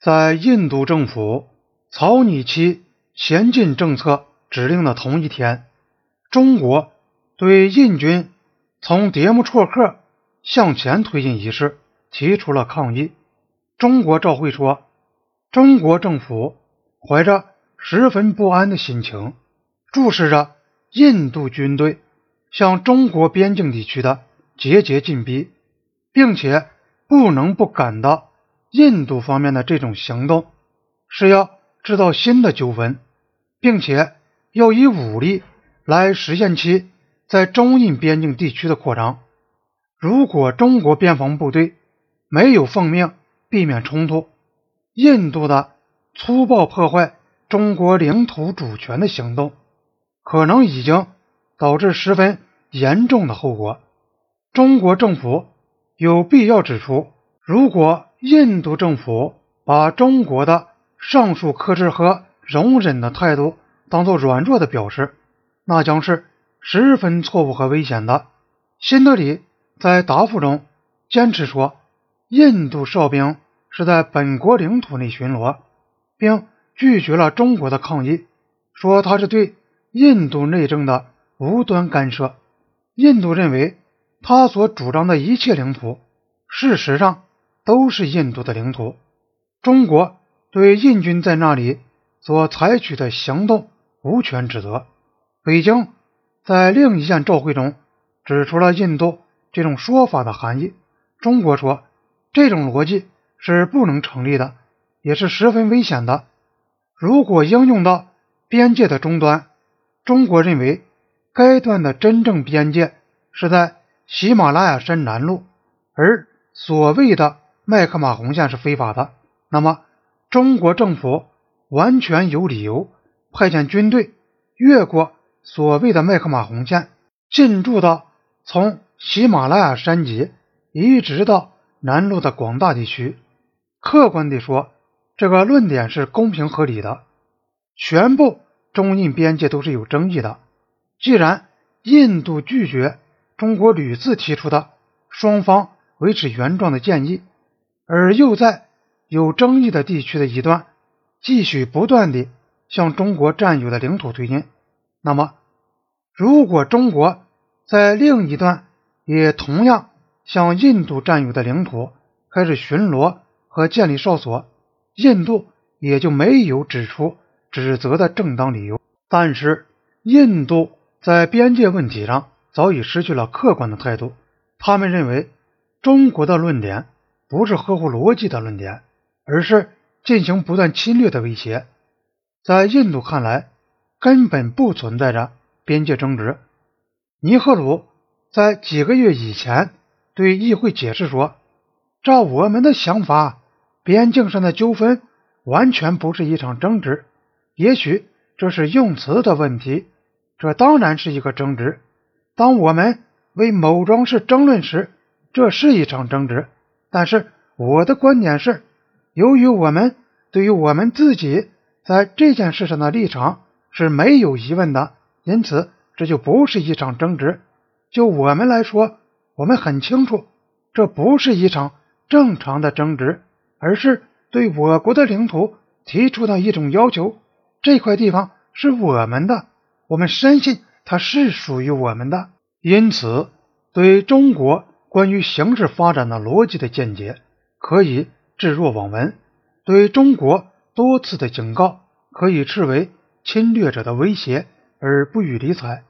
在印度政府草拟其前进政策指令的同一天，中国对印军从迭木错克向前推进一事提出了抗议。中国照会说，中国政府怀着十分不安的心情，注视着印度军队向中国边境地区的节节进逼，并且不能不感到印度方面的这种行动是要制造新的纠纷，并且要以武力来实现其在中印边境地区的扩张。如果中国边防部队没有奉命避免冲突，印度的粗暴破坏中国领土主权的行动，可能已经导致十分严重的后果。中国政府有必要指出，如果印度政府把中国的上述克制和容忍的态度当做软弱的表示，那将是十分错误和危险的。新德里在答复中坚持说，印度哨兵是在本国领土内巡逻，并拒绝了中国的抗议，说他是对印度内政的无端干涉。印度认为，他所主张的一切领土，事实上都是印度的领土。中国对印军在那里所采取的行动无权指责。北京在另一件照会中指出了印度这种说法的含义。中国说，这种逻辑是不能成立的，也是十分危险的。如果应用到边界的终端，中国认为该段的真正边界是在喜马拉雅山南麓，而所谓的麦克马洪线是非法的。那么，中国政府完全有理由派遣军队越过所谓的麦克马洪线，进驻到从喜马拉雅山脊一直到南麓的广大地区。客观地说，这个论点是公平合理的。全部中印边界都是有争议的。既然印度拒绝中国屡次提出的双方维持原状的建议，而又在有争议的地区的一端继续不断地向中国占有的领土推进。那么，如果中国在另一端也同样向印度占有的领土开始巡逻和建立哨所，印度也就没有指出指责的正当理由。但是，印度在边界问题上早已失去了客观的态度。他们认为，中国的论点不是合乎逻辑的论点。而是进行不断侵略的威胁，在印度看来，根本不存在着边界争执。尼赫鲁在几个月以前对议会解释说：“照我们的想法，边境上的纠纷完全不是一场争执。也许这是用词的问题，这当然是一个争执。当我们为某桩事争论时，这是一场争执。但是我的观点是。”由于我们对于我们自己在这件事上的立场是没有疑问的，因此这就不是一场争执。就我们来说，我们很清楚，这不是一场正常的争执，而是对我国的领土提出的一种要求。这块地方是我们的，我们深信它是属于我们的。因此，对中国关于形势发展的逻辑的见解，可以。置若罔闻，对中国多次的警告可以视为侵略者的威胁而不予理睬。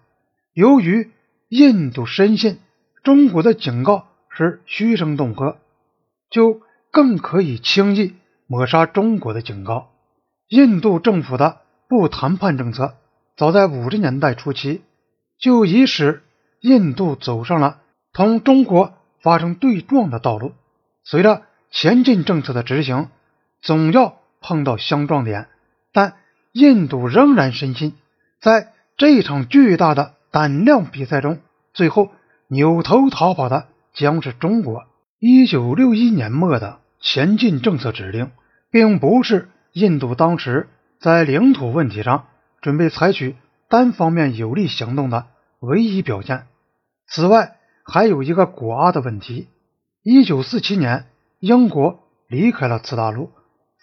由于印度深信中国的警告是虚声恫吓，就更可以轻易抹杀中国的警告。印度政府的不谈判政策，早在五十年代初期就已使印度走上了同中国发生对撞的道路。随着前进政策的执行总要碰到相撞点，但印度仍然深信，在这场巨大的胆量比赛中，最后扭头逃跑的将是中国。一九六一年末的前进政策指令，并不是印度当时在领土问题上准备采取单方面有力行动的唯一表现。此外，还有一个古阿的问题。一九四七年。英国离开了次大陆，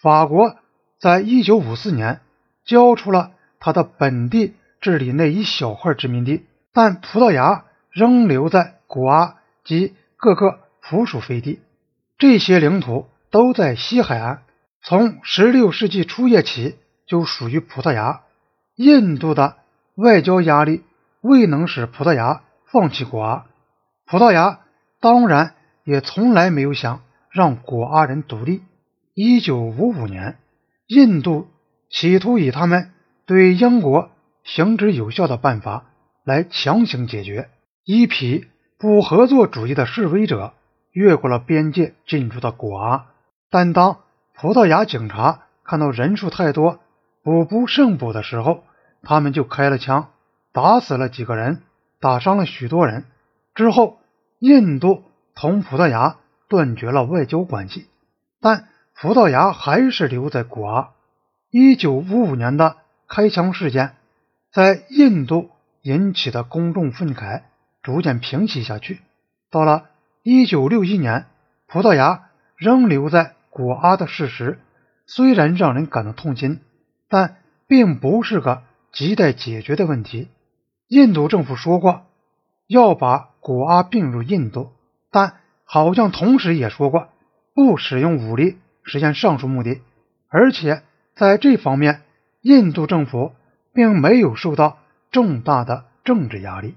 法国在一九五四年交出了他的本地治理那一小块殖民地，但葡萄牙仍留在古阿及各个附属飞地。这些领土都在西海岸，从16世纪初叶起就属于葡萄牙。印度的外交压力未能使葡萄牙放弃古阿，葡萄牙当然也从来没有想让古阿人独立。1955年，印度企图以他们对英国行之有效的办法来强行解决一批不合作主义的示威者。越过了边界，进入到古阿。但当葡萄牙警察看到人数太多，补不胜补的时候，他们就开了枪，打死了几个人，打伤了许多人。之后，印度同葡萄牙断绝了外交关系，但葡萄牙还是留在古阿。一九五五年的开枪事件，在印度引起的公众愤慨逐渐平息下去。到了。一九六一年，葡萄牙仍留在古阿的事实，虽然让人感到痛心，但并不是个亟待解决的问题。印度政府说过要把古阿并入印度，但好像同时也说过不使用武力实现上述目的。而且在这方面，印度政府并没有受到重大的政治压力。